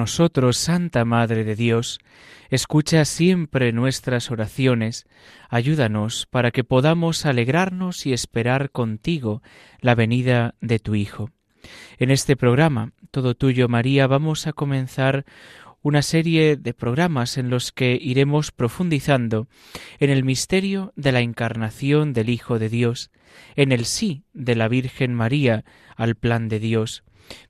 Nosotros, Santa Madre de Dios, escucha siempre nuestras oraciones, ayúdanos para que podamos alegrarnos y esperar contigo la venida de tu Hijo. En este programa, Todo Tuyo María, vamos a comenzar una serie de programas en los que iremos profundizando en el misterio de la encarnación del Hijo de Dios, en el sí de la Virgen María al plan de Dios,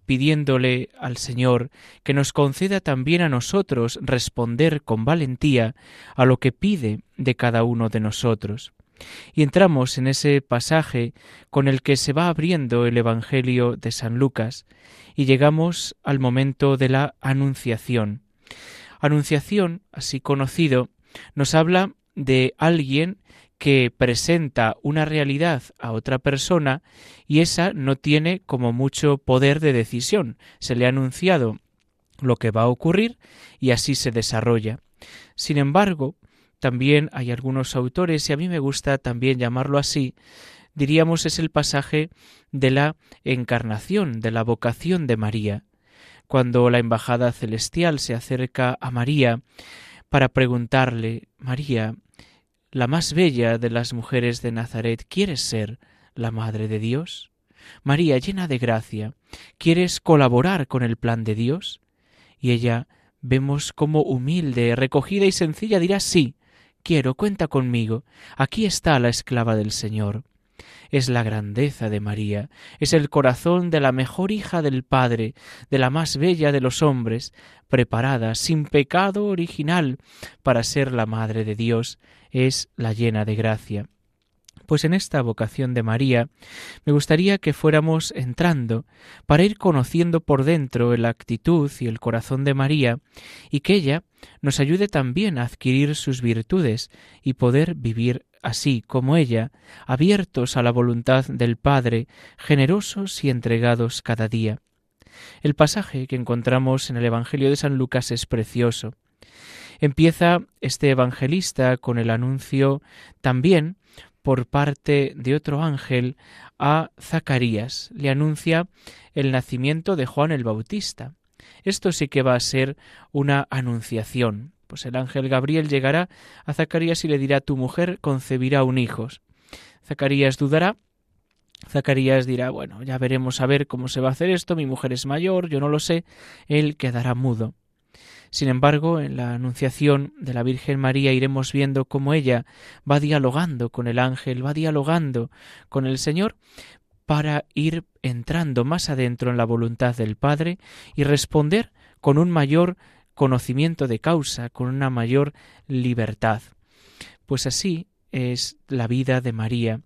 pidiéndole al Señor que nos conceda también a nosotros responder con valentía a lo que pide de cada uno de nosotros. Y entramos en ese pasaje con el que se va abriendo el Evangelio de San Lucas y llegamos al momento de la Anunciación. Anunciación, así conocido, nos habla de alguien que presenta una realidad a otra persona y esa no tiene como mucho poder de decisión. Se le ha anunciado lo que va a ocurrir y así se desarrolla. Sin embargo, también hay algunos autores, y a mí me gusta también llamarlo así, diríamos es el pasaje de la encarnación, de la vocación de María. Cuando la embajada celestial se acerca a María para preguntarle, María, la más bella de las mujeres de Nazaret, ¿quieres ser la Madre de Dios? María, llena de gracia, ¿quieres colaborar con el plan de Dios? Y ella vemos como humilde, recogida y sencilla dirá sí, quiero, cuenta conmigo, aquí está la esclava del Señor. Es la grandeza de María, es el corazón de la mejor hija del Padre, de la más bella de los hombres, preparada, sin pecado original, para ser la Madre de Dios, es la llena de gracia. Pues en esta vocación de María me gustaría que fuéramos entrando para ir conociendo por dentro la actitud y el corazón de María y que ella nos ayude también a adquirir sus virtudes y poder vivir así como ella, abiertos a la voluntad del Padre, generosos y entregados cada día. El pasaje que encontramos en el Evangelio de San Lucas es precioso. Empieza este evangelista con el anuncio también por parte de otro ángel a Zacarías. Le anuncia el nacimiento de Juan el Bautista. Esto sí que va a ser una anunciación. Pues el ángel Gabriel llegará a Zacarías y le dirá tu mujer concebirá un hijo. Zacarías dudará. Zacarías dirá, bueno, ya veremos a ver cómo se va a hacer esto, mi mujer es mayor, yo no lo sé, él quedará mudo. Sin embargo, en la Anunciación de la Virgen María iremos viendo cómo ella va dialogando con el ángel, va dialogando con el Señor para ir entrando más adentro en la voluntad del Padre y responder con un mayor conocimiento de causa, con una mayor libertad. Pues así es la vida de María,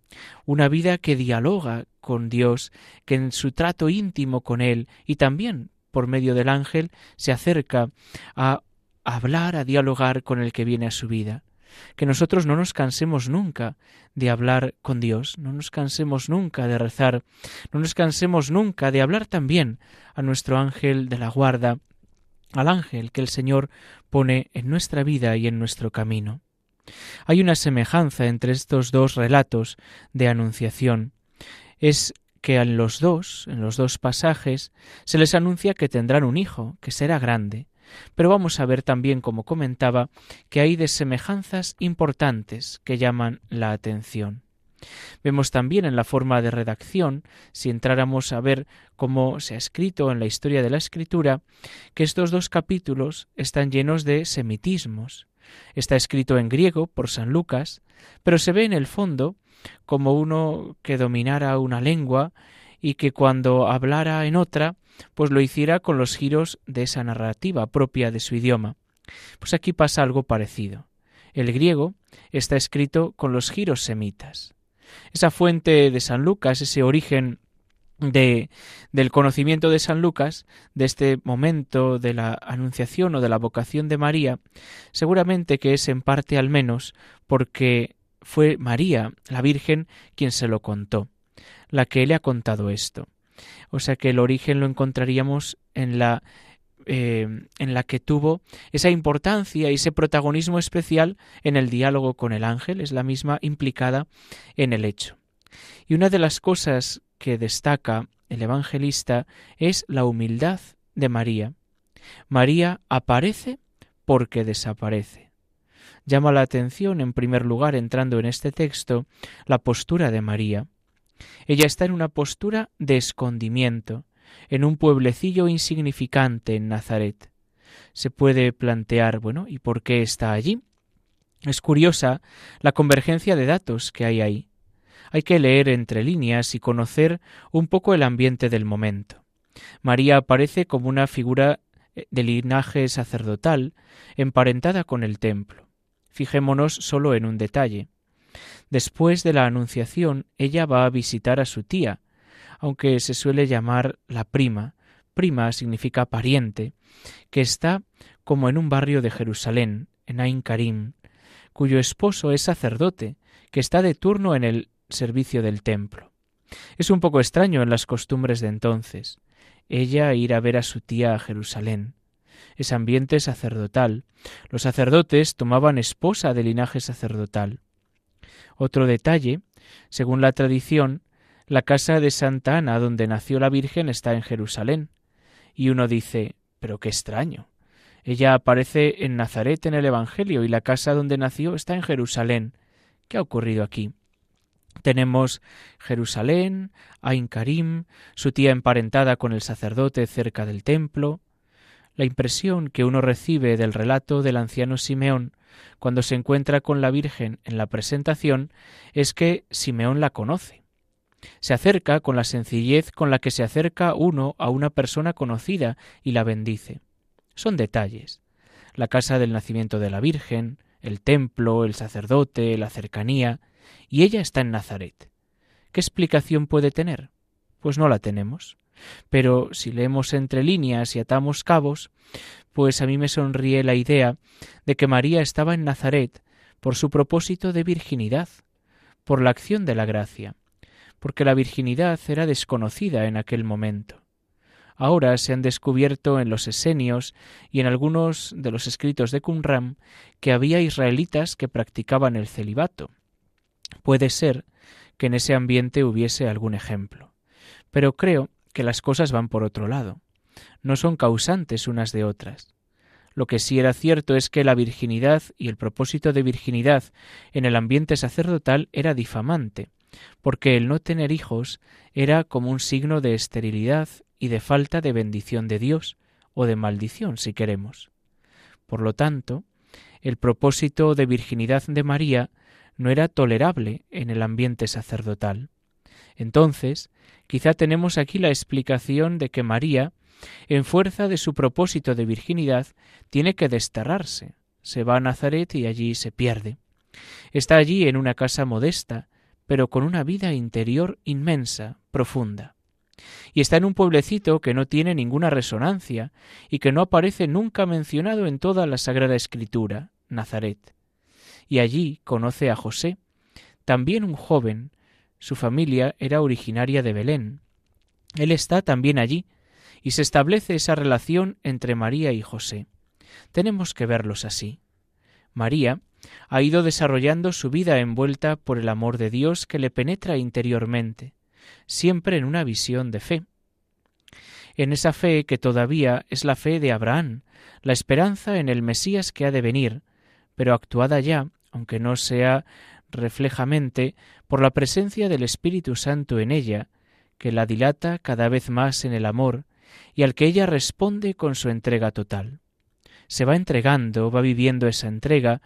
una vida que dialoga con Dios, que en su trato íntimo con Él y también por medio del ángel, se acerca a hablar, a dialogar con el que viene a su vida. Que nosotros no nos cansemos nunca de hablar con Dios, no nos cansemos nunca de rezar, no nos cansemos nunca de hablar también a nuestro ángel de la guarda, al ángel que el Señor pone en nuestra vida y en nuestro camino. Hay una semejanza entre estos dos relatos de anunciación. Es que en los dos, en los dos pasajes, se les anuncia que tendrán un hijo, que será grande. Pero vamos a ver también, como comentaba, que hay desemejanzas importantes que llaman la atención. Vemos también en la forma de redacción, si entráramos a ver cómo se ha escrito en la historia de la escritura, que estos dos capítulos están llenos de semitismos. Está escrito en griego por San Lucas, pero se ve en el fondo como uno que dominara una lengua y que cuando hablara en otra, pues lo hiciera con los giros de esa narrativa propia de su idioma. Pues aquí pasa algo parecido. El griego está escrito con los giros semitas. Esa fuente de San Lucas, ese origen de, del conocimiento de San Lucas, de este momento de la anunciación o de la vocación de María, seguramente que es en parte al menos porque fue María, la Virgen, quien se lo contó, la que le ha contado esto. O sea que el origen lo encontraríamos en la eh, en la que tuvo esa importancia y ese protagonismo especial en el diálogo con el ángel, es la misma implicada en el hecho. Y una de las cosas que destaca el evangelista es la humildad de María. María aparece porque desaparece. Llama la atención, en primer lugar, entrando en este texto, la postura de María. Ella está en una postura de escondimiento, en un pueblecillo insignificante en Nazaret. Se puede plantear, bueno, ¿y por qué está allí? Es curiosa la convergencia de datos que hay ahí. Hay que leer entre líneas y conocer un poco el ambiente del momento. María aparece como una figura eh, de linaje sacerdotal, emparentada con el templo. Fijémonos solo en un detalle. Después de la Anunciación, ella va a visitar a su tía, aunque se suele llamar la prima, prima significa pariente, que está como en un barrio de Jerusalén, en Ain Karim, cuyo esposo es sacerdote, que está de turno en el servicio del templo. Es un poco extraño en las costumbres de entonces, ella ir a ver a su tía a Jerusalén. Es ambiente sacerdotal. Los sacerdotes tomaban esposa de linaje sacerdotal. Otro detalle, según la tradición, la casa de Santa Ana, donde nació la Virgen, está en Jerusalén. Y uno dice, pero qué extraño. Ella aparece en Nazaret en el Evangelio y la casa donde nació está en Jerusalén. ¿Qué ha ocurrido aquí? Tenemos Jerusalén, Ain Karim, su tía emparentada con el sacerdote cerca del templo. La impresión que uno recibe del relato del anciano Simeón cuando se encuentra con la Virgen en la presentación es que Simeón la conoce se acerca con la sencillez con la que se acerca uno a una persona conocida y la bendice. Son detalles. La casa del nacimiento de la Virgen, el templo, el sacerdote, la cercanía, y ella está en Nazaret. ¿Qué explicación puede tener? Pues no la tenemos. Pero si leemos entre líneas y atamos cabos, pues a mí me sonríe la idea de que María estaba en Nazaret por su propósito de virginidad, por la acción de la gracia porque la virginidad era desconocida en aquel momento. Ahora se han descubierto en los esenios y en algunos de los escritos de Qumran que había israelitas que practicaban el celibato. Puede ser que en ese ambiente hubiese algún ejemplo, pero creo que las cosas van por otro lado. No son causantes unas de otras. Lo que sí era cierto es que la virginidad y el propósito de virginidad en el ambiente sacerdotal era difamante, porque el no tener hijos era como un signo de esterilidad y de falta de bendición de Dios, o de maldición, si queremos. Por lo tanto, el propósito de virginidad de María no era tolerable en el ambiente sacerdotal. Entonces, quizá tenemos aquí la explicación de que María, en fuerza de su propósito de virginidad, tiene que desterrarse. Se va a Nazaret y allí se pierde. Está allí en una casa modesta, pero con una vida interior inmensa, profunda. Y está en un pueblecito que no tiene ninguna resonancia y que no aparece nunca mencionado en toda la Sagrada Escritura, Nazaret. Y allí conoce a José, también un joven, su familia era originaria de Belén. Él está también allí, y se establece esa relación entre María y José. Tenemos que verlos así. María ha ido desarrollando su vida envuelta por el amor de Dios que le penetra interiormente, siempre en una visión de fe. En esa fe que todavía es la fe de Abraham, la esperanza en el Mesías que ha de venir, pero actuada ya, aunque no sea reflejamente, por la presencia del Espíritu Santo en ella, que la dilata cada vez más en el amor, y al que ella responde con su entrega total. Se va entregando, va viviendo esa entrega,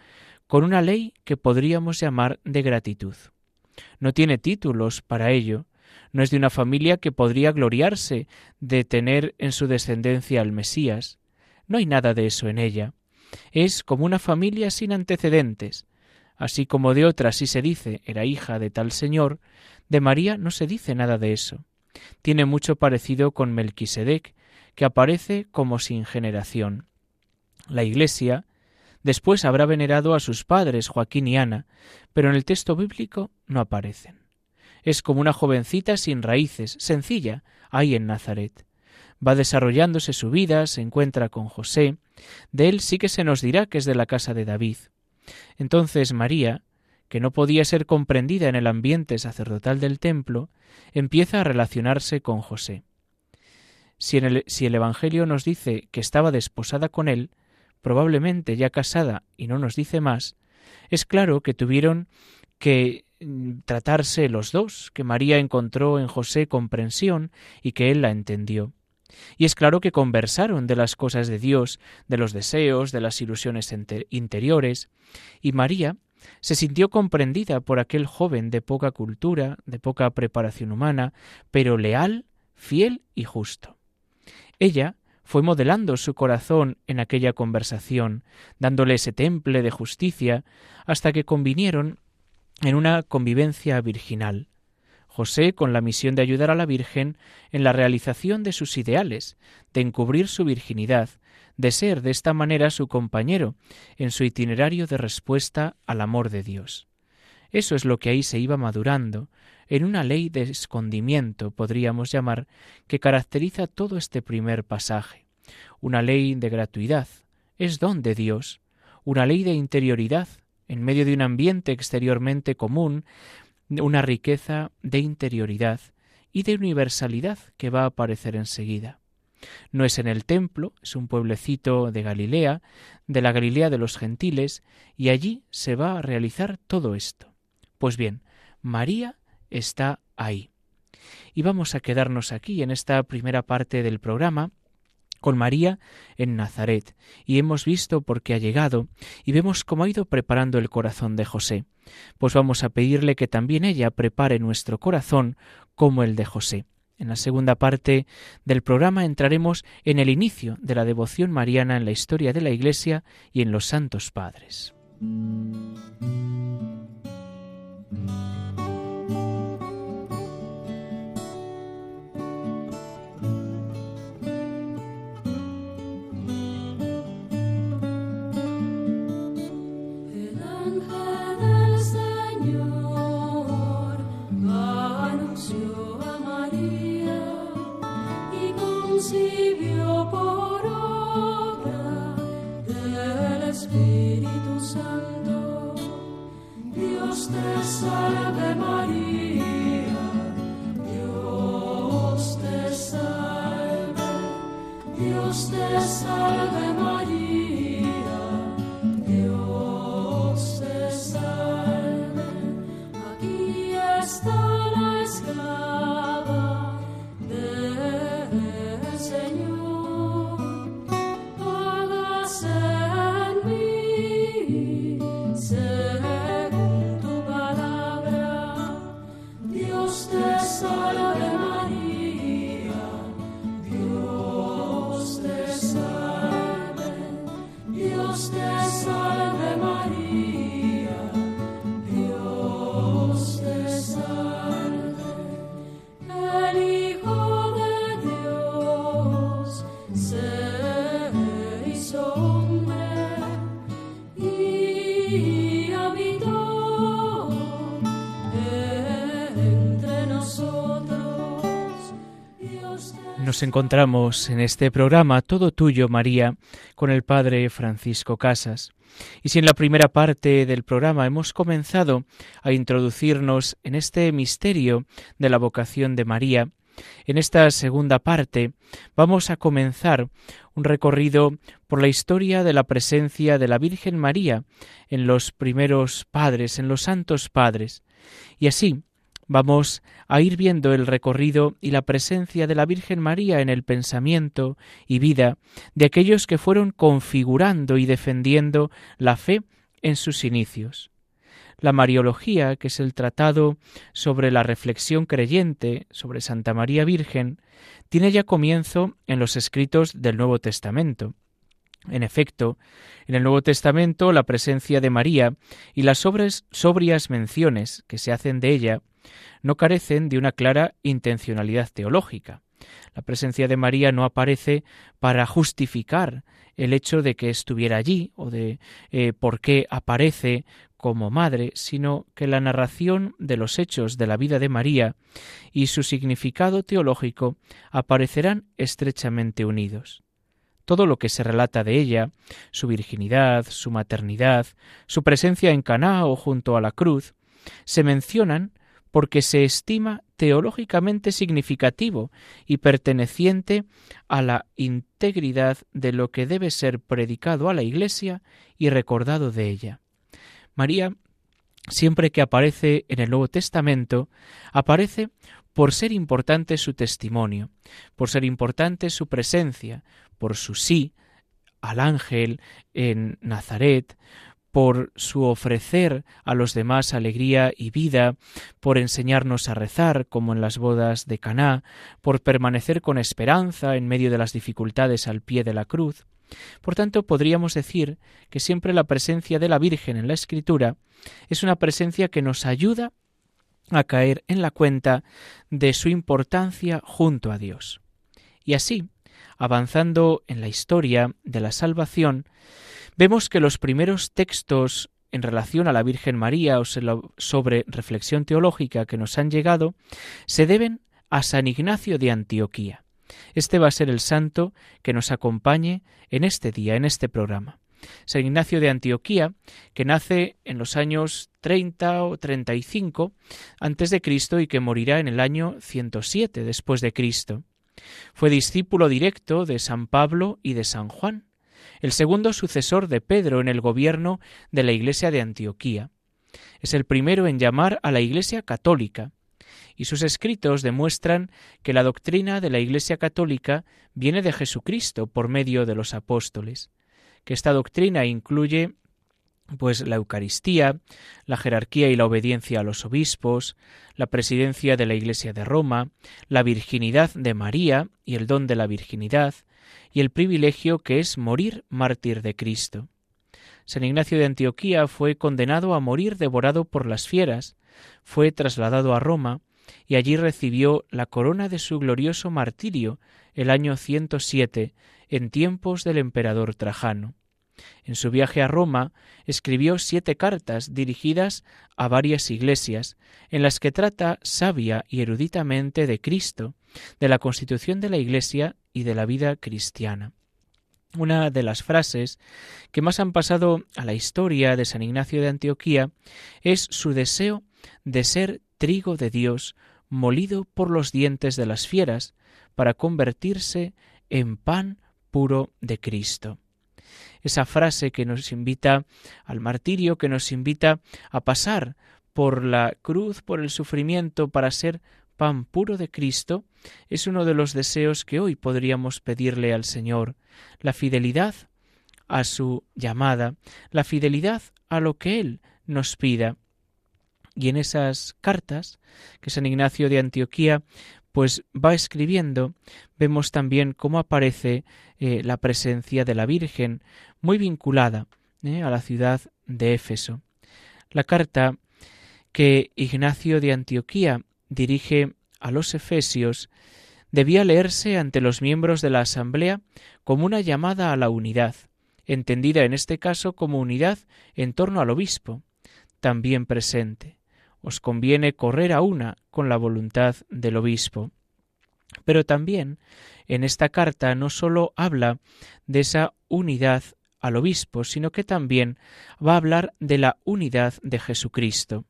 con una ley que podríamos llamar de gratitud. No tiene títulos para ello, no es de una familia que podría gloriarse de tener en su descendencia al Mesías, no hay nada de eso en ella, es como una familia sin antecedentes. Así como de otra sí se dice era hija de tal señor, de María no se dice nada de eso. Tiene mucho parecido con Melquisedec, que aparece como sin generación. La Iglesia después habrá venerado a sus padres Joaquín y Ana, pero en el texto bíblico no aparecen. Es como una jovencita sin raíces, sencilla, ahí en Nazaret. Va desarrollándose su vida, se encuentra con José, de él sí que se nos dirá que es de la casa de David. Entonces María, que no podía ser comprendida en el ambiente sacerdotal del templo, empieza a relacionarse con José. Si, el, si el Evangelio nos dice que estaba desposada con él, probablemente ya casada y no nos dice más, es claro que tuvieron que mm, tratarse los dos, que María encontró en José comprensión y que él la entendió. Y es claro que conversaron de las cosas de Dios, de los deseos, de las ilusiones interiores, y María se sintió comprendida por aquel joven de poca cultura, de poca preparación humana, pero leal, fiel y justo. Ella fue modelando su corazón en aquella conversación, dándole ese temple de justicia, hasta que convinieron en una convivencia virginal. José con la misión de ayudar a la Virgen en la realización de sus ideales, de encubrir su virginidad, de ser de esta manera su compañero en su itinerario de respuesta al amor de Dios. Eso es lo que ahí se iba madurando, en una ley de escondimiento, podríamos llamar, que caracteriza todo este primer pasaje. Una ley de gratuidad, es don de Dios, una ley de interioridad, en medio de un ambiente exteriormente común, una riqueza de interioridad y de universalidad que va a aparecer enseguida. No es en el templo, es un pueblecito de Galilea, de la Galilea de los gentiles, y allí se va a realizar todo esto. Pues bien, María está ahí. Y vamos a quedarnos aquí en esta primera parte del programa con María en Nazaret, y hemos visto por qué ha llegado, y vemos cómo ha ido preparando el corazón de José. Pues vamos a pedirle que también ella prepare nuestro corazón como el de José. En la segunda parte del programa entraremos en el inicio de la devoción mariana en la historia de la Iglesia y en los santos padres. Nos encontramos en este programa Todo Tuyo, María, con el Padre Francisco Casas. Y si en la primera parte del programa hemos comenzado a introducirnos en este misterio de la vocación de María, en esta segunda parte vamos a comenzar un recorrido por la historia de la presencia de la Virgen María en los primeros padres, en los santos padres. Y así Vamos a ir viendo el recorrido y la presencia de la Virgen María en el pensamiento y vida de aquellos que fueron configurando y defendiendo la fe en sus inicios. La Mariología, que es el tratado sobre la reflexión creyente sobre Santa María Virgen, tiene ya comienzo en los escritos del Nuevo Testamento. En efecto, en el Nuevo Testamento la presencia de María y las sobrias menciones que se hacen de ella no carecen de una clara intencionalidad teológica. La presencia de María no aparece para justificar el hecho de que estuviera allí o de eh, por qué aparece como madre, sino que la narración de los hechos de la vida de María y su significado teológico aparecerán estrechamente unidos. Todo lo que se relata de ella, su virginidad, su maternidad, su presencia en Caná o junto a la cruz, se mencionan porque se estima teológicamente significativo y perteneciente a la integridad de lo que debe ser predicado a la Iglesia y recordado de ella. María, siempre que aparece en el Nuevo Testamento, aparece por ser importante su testimonio, por ser importante su presencia, por su sí al ángel en Nazaret, por su ofrecer a los demás alegría y vida, por enseñarnos a rezar como en las bodas de Caná, por permanecer con esperanza en medio de las dificultades al pie de la cruz. Por tanto, podríamos decir que siempre la presencia de la Virgen en la Escritura es una presencia que nos ayuda a caer en la cuenta de su importancia junto a Dios. Y así, avanzando en la historia de la salvación, Vemos que los primeros textos en relación a la Virgen María o sobre reflexión teológica que nos han llegado se deben a San Ignacio de Antioquía. Este va a ser el santo que nos acompañe en este día, en este programa. San Ignacio de Antioquía, que nace en los años 30 o 35 antes de Cristo y que morirá en el año 107 después de Cristo. Fue discípulo directo de San Pablo y de San Juan el segundo sucesor de Pedro en el gobierno de la Iglesia de Antioquía. Es el primero en llamar a la Iglesia católica, y sus escritos demuestran que la doctrina de la Iglesia católica viene de Jesucristo por medio de los apóstoles, que esta doctrina incluye pues la Eucaristía, la jerarquía y la obediencia a los obispos, la presidencia de la Iglesia de Roma, la virginidad de María y el don de la virginidad, y el privilegio que es morir mártir de Cristo. San Ignacio de Antioquía fue condenado a morir devorado por las fieras, fue trasladado a Roma y allí recibió la corona de su glorioso martirio el año 107 en tiempos del emperador Trajano. En su viaje a Roma escribió siete cartas dirigidas a varias iglesias, en las que trata sabia y eruditamente de Cristo, de la constitución de la Iglesia y de la vida cristiana. Una de las frases que más han pasado a la historia de San Ignacio de Antioquía es su deseo de ser trigo de Dios molido por los dientes de las fieras para convertirse en pan puro de Cristo. Esa frase que nos invita al martirio, que nos invita a pasar por la cruz, por el sufrimiento, para ser pan puro de Cristo, es uno de los deseos que hoy podríamos pedirle al Señor, la fidelidad a su llamada, la fidelidad a lo que Él nos pida. Y en esas cartas que San Ignacio de Antioquía pues va escribiendo, vemos también cómo aparece eh, la presencia de la Virgen, muy vinculada eh, a la ciudad de Éfeso. La carta que Ignacio de Antioquía dirige a los Efesios debía leerse ante los miembros de la Asamblea como una llamada a la unidad, entendida en este caso como unidad en torno al obispo, también presente. Os conviene correr a una con la voluntad del obispo. Pero también en esta carta no sólo habla de esa unidad al obispo, sino que también va a hablar de la unidad de Jesucristo.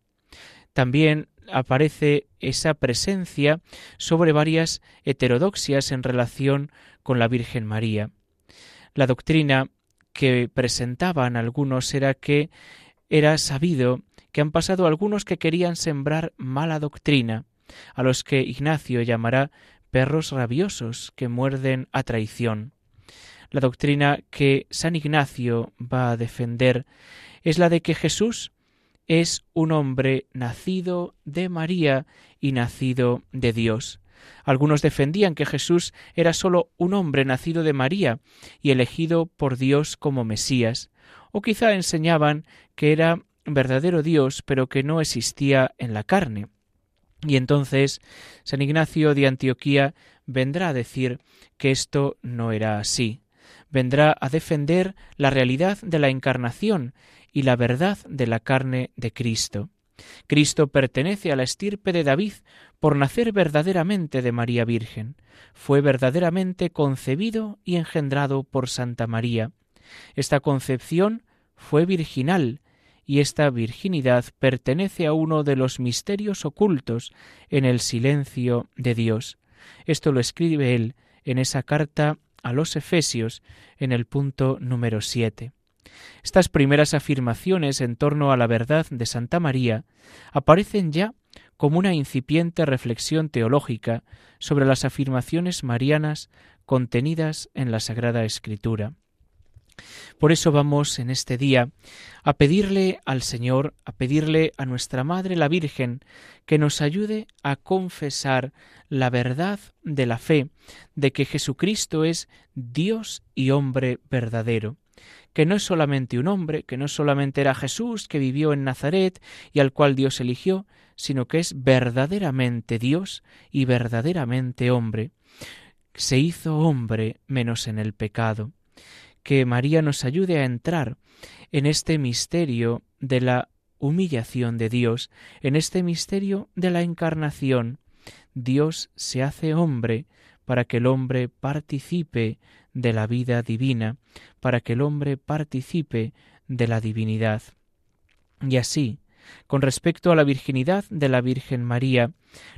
También aparece esa presencia sobre varias heterodoxias en relación con la Virgen María. La doctrina que presentaban algunos era que era sabido que han pasado algunos que querían sembrar mala doctrina, a los que Ignacio llamará perros rabiosos que muerden a traición. La doctrina que San Ignacio va a defender es la de que Jesús es un hombre nacido de María y nacido de Dios, Algunos defendían que Jesús era sólo un hombre nacido de María y elegido por Dios como Mesías, o quizá enseñaban que era verdadero Dios pero que no existía en la carne. Y entonces San Ignacio de Antioquía vendrá a decir que esto no era así. Vendrá a defender la realidad de la encarnación y la verdad de la carne de Cristo. Cristo pertenece a la estirpe de David por nacer verdaderamente de María Virgen. Fue verdaderamente concebido y engendrado por Santa María. Esta concepción fue virginal, y esta virginidad pertenece a uno de los misterios ocultos en el silencio de Dios. Esto lo escribe él en esa carta a los Efesios en el punto número siete. Estas primeras afirmaciones en torno a la verdad de Santa María aparecen ya como una incipiente reflexión teológica sobre las afirmaciones marianas contenidas en la Sagrada Escritura. Por eso vamos en este día a pedirle al Señor, a pedirle a nuestra Madre la Virgen, que nos ayude a confesar la verdad de la fe, de que Jesucristo es Dios y hombre verdadero, que no es solamente un hombre, que no solamente era Jesús que vivió en Nazaret y al cual Dios eligió, sino que es verdaderamente Dios y verdaderamente hombre. Se hizo hombre menos en el pecado que María nos ayude a entrar en este misterio de la humillación de Dios, en este misterio de la encarnación. Dios se hace hombre para que el hombre participe de la vida divina, para que el hombre participe de la divinidad. Y así, con respecto a la virginidad de la Virgen María,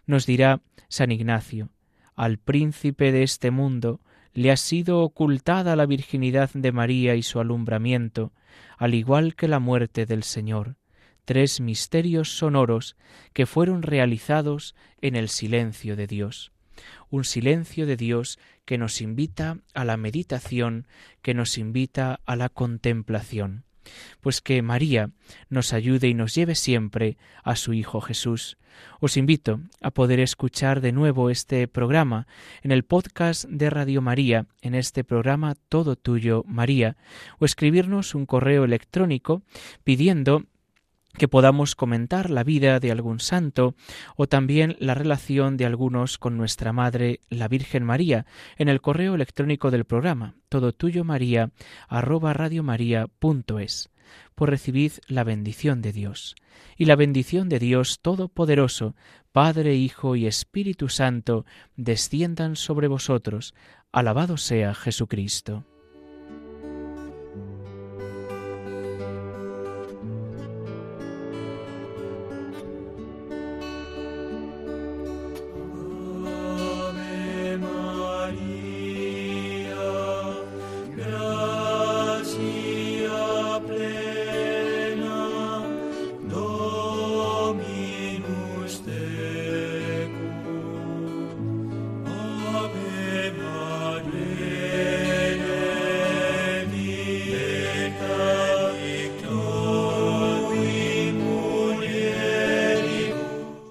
nos dirá San Ignacio, al príncipe de este mundo, le ha sido ocultada la virginidad de María y su alumbramiento, al igual que la muerte del Señor, tres misterios sonoros que fueron realizados en el silencio de Dios. Un silencio de Dios que nos invita a la meditación, que nos invita a la contemplación. Pues que María nos ayude y nos lleve siempre a su Hijo Jesús. Os invito a poder escuchar de nuevo este programa en el podcast de Radio María, en este programa Todo Tuyo María, o escribirnos un correo electrónico pidiendo que podamos comentar la vida de algún santo o también la relación de algunos con nuestra Madre, la Virgen María, en el correo electrónico del programa, todo tuyo María, arroba radiomaria.es por recibid la bendición de Dios. Y la bendición de Dios Todopoderoso, Padre, Hijo y Espíritu Santo, desciendan sobre vosotros. Alabado sea Jesucristo.